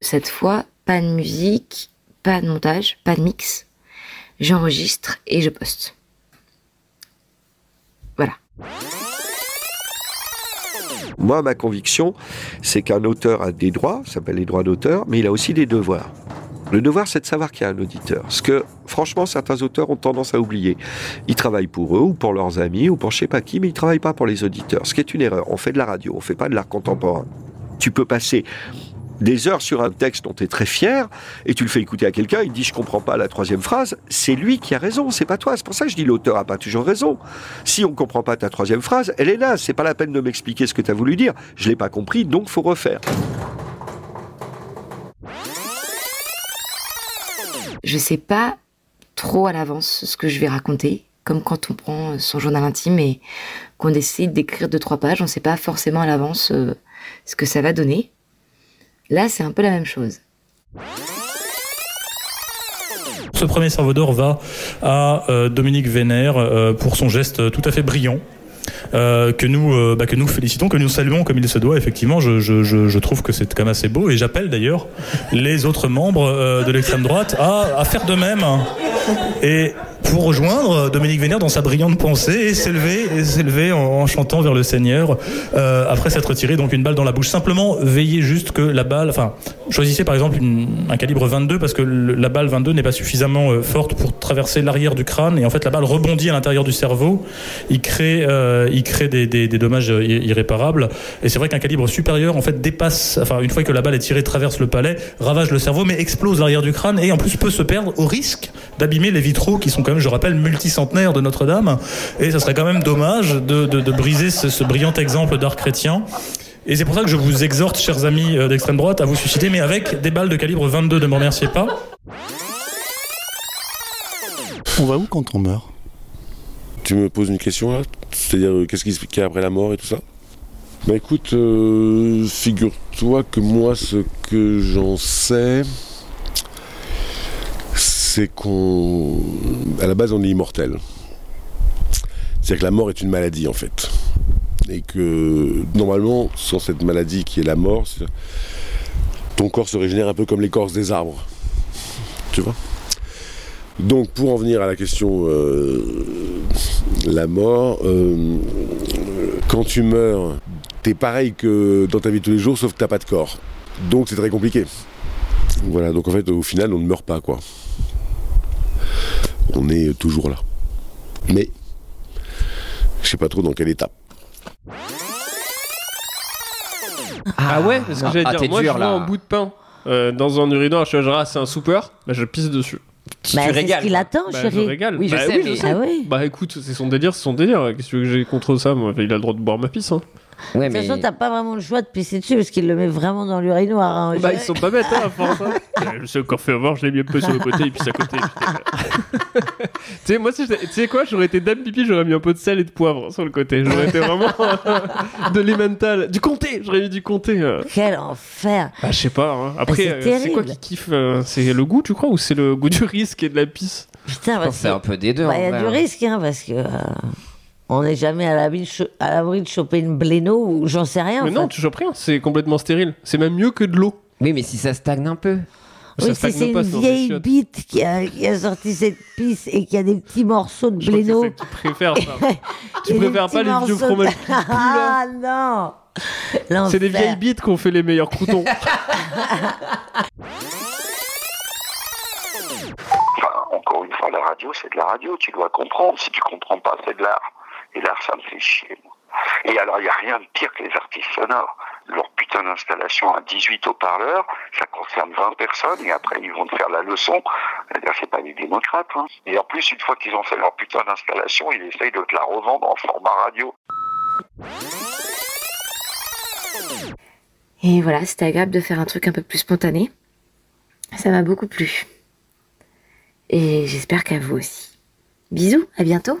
Cette fois, pas de musique, pas de montage, pas de mix. J'enregistre et je poste. Voilà. Moi, ma conviction, c'est qu'un auteur a des droits, ça s'appelle les droits d'auteur, mais il a aussi des devoirs. Le devoir, c'est de savoir qu'il y a un auditeur. Ce que, franchement, certains auteurs ont tendance à oublier. Ils travaillent pour eux, ou pour leurs amis, ou pour je sais pas qui, mais ils travaillent pas pour les auditeurs. Ce qui est une erreur. On fait de la radio, on fait pas de l'art contemporain. Tu peux passer des heures sur un texte dont tu es très fier, et tu le fais écouter à quelqu'un, il dit je comprends pas la troisième phrase, c'est lui qui a raison, c'est pas toi. C'est pour ça que je dis l'auteur a pas toujours raison. Si on comprend pas ta troisième phrase, elle est là, c'est pas la peine de m'expliquer ce que tu as voulu dire. Je l'ai pas compris, donc faut refaire. Je sais pas trop à l'avance ce que je vais raconter, comme quand on prend son journal intime et qu'on décide d'écrire deux trois pages, on sait pas forcément à l'avance euh, ce que ça va donner. Là, c'est un peu la même chose. Ce premier cerveau d'or va à euh, Dominique Vénère euh, pour son geste tout à fait brillant. Euh, que nous euh, bah, que nous félicitons, que nous saluons comme il se doit. Effectivement, je, je, je, trouve que c'est quand même assez beau et j'appelle d'ailleurs les autres membres euh, de l'extrême droite à, à faire de même et pour rejoindre Dominique Vénère dans sa brillante pensée et s'élever et s'élever en, chantant vers le Seigneur après s'être tiré donc une balle dans la bouche. Simplement veillez juste que la balle, enfin choisissez par exemple un calibre 22 parce que la balle 22 n'est pas suffisamment forte pour traverser l'arrière du crâne et en fait la balle rebondit à l'intérieur du cerveau. Il crée, crée des, des- des dommages ir- irréparables et c'est vrai qu'un calibre supérieur en fait dépasse, enfin une fois que la balle est tirée traverse le palais, ravage le cerveau mais explose l'arrière du crâne et en plus peut se perdre au risque d'abîmer les vitraux qui sont quand même, je rappelle, multicentenaires de Notre-Dame. Et ça serait quand même dommage de, de- de briser ce, ce brillant exemple d'art chrétien. Et c'est pour ça que je vous exhorte, chers amis euh, d'extrême droite, à vous susciter, mais avec des balles de calibre 22, ne me remerciez pas. On va où quand on meurt? Tu me poses une question là? C'est-à-dire euh, qu'est-ce qui se- qu'il y a après la mort et tout ça? Bah écoute, euh, figure-toi que moi ce que j'en sais, c'est qu'on... À la base on est immortel. C'est-à-dire que la mort est une maladie en fait. Et que normalement, sans cette maladie qui est la mort, ton corps se régénère un peu comme l'écorce des arbres. Tu vois? Donc pour en venir à la question euh, la mort, euh, quand tu meurs, t'es pareil que dans ta vie de tous les jours, sauf que t'as pas de corps. Donc c'est très compliqué. Voilà, donc en fait au final on ne meurt pas quoi. On est toujours là. Mais je sais pas trop dans quelle étape. Ah, ouais, parce que j'allais ah, dire, moi dur, je vois là. un bout de pain euh, dans un urinoir, je suis genre, ah, c'est un soupeur, bah je pisse dessus. Tu Bah, te c'est ce régales. qu'il attend, Bah, je chérie. régale. Oui, je Bah sais, mais- Ah oui. Bah écoute, c'est son délire, c'est son délire. Qu'est-ce que j'ai contre ça Moi, il a le droit de boire ma pisse. Hein. Ouais, De toute mais... façon, t'as pas vraiment le choix de pisser dessus parce qu'il le met vraiment dans l'urinoir. hein. Bah ils sont pas bêtes, hein, à force. hein. Je sais encore fait avoir, je l'ai mis un peu sur le côté et puis à côté. tu sais, moi, tu sais quoi, j'aurais été dame pipi, j'aurais mis un peu de sel et de poivre sur le côté. J'aurais été vraiment de l'emmental. Du comté, j'aurais mis du comté. euh. Quel enfer. Bah, je sais pas. hein. Après, c'est euh, quoi qui kiffe euh, C'est le goût, tu crois, ou c'est le goût du risque et de la pisse? Putain, que c'est un peu des deux. bah, il y a du hein. risque, hein, parce que euh, on n'est jamais à l'abri de, de choper une bléno ou j'en sais rien. Mais en non, fait. tu chopes rien, c'est complètement stérile. C'est même mieux que de l'eau. Oui, mais si ça stagne un peu. Ça Oui, si c'est une vieille bite qui a, qui a sorti cette pisse et qui a des petits morceaux de bléno. que tu préfères ça. tu préfères pas les vieux morceaux de- fromages là Ah non C'est des vieilles bites qu'on fait les meilleurs croutons. Enfin, encore une fois, la radio, c'est de la radio. Tu dois comprendre. Si tu comprends pas, c'est de l'art. Et l'art, ça me fait chier. moi. Et alors, il n'y a rien de pire que les artistes sonores. Leur putain d'installation à 18 haut-parleurs, ça concerne 20 personnes, et après, ils vont te faire la leçon. C'est-à-dire, c'est pas des démocrates. Hein. Et en plus, une fois qu'ils ont fait leur putain d'installation, ils essayent de te la revendre en format radio. Et voilà, c'était agréable de faire un truc un peu plus spontané. Ça m'a beaucoup plu. Et j'espère qu'à vous aussi. Bisous, à bientôt.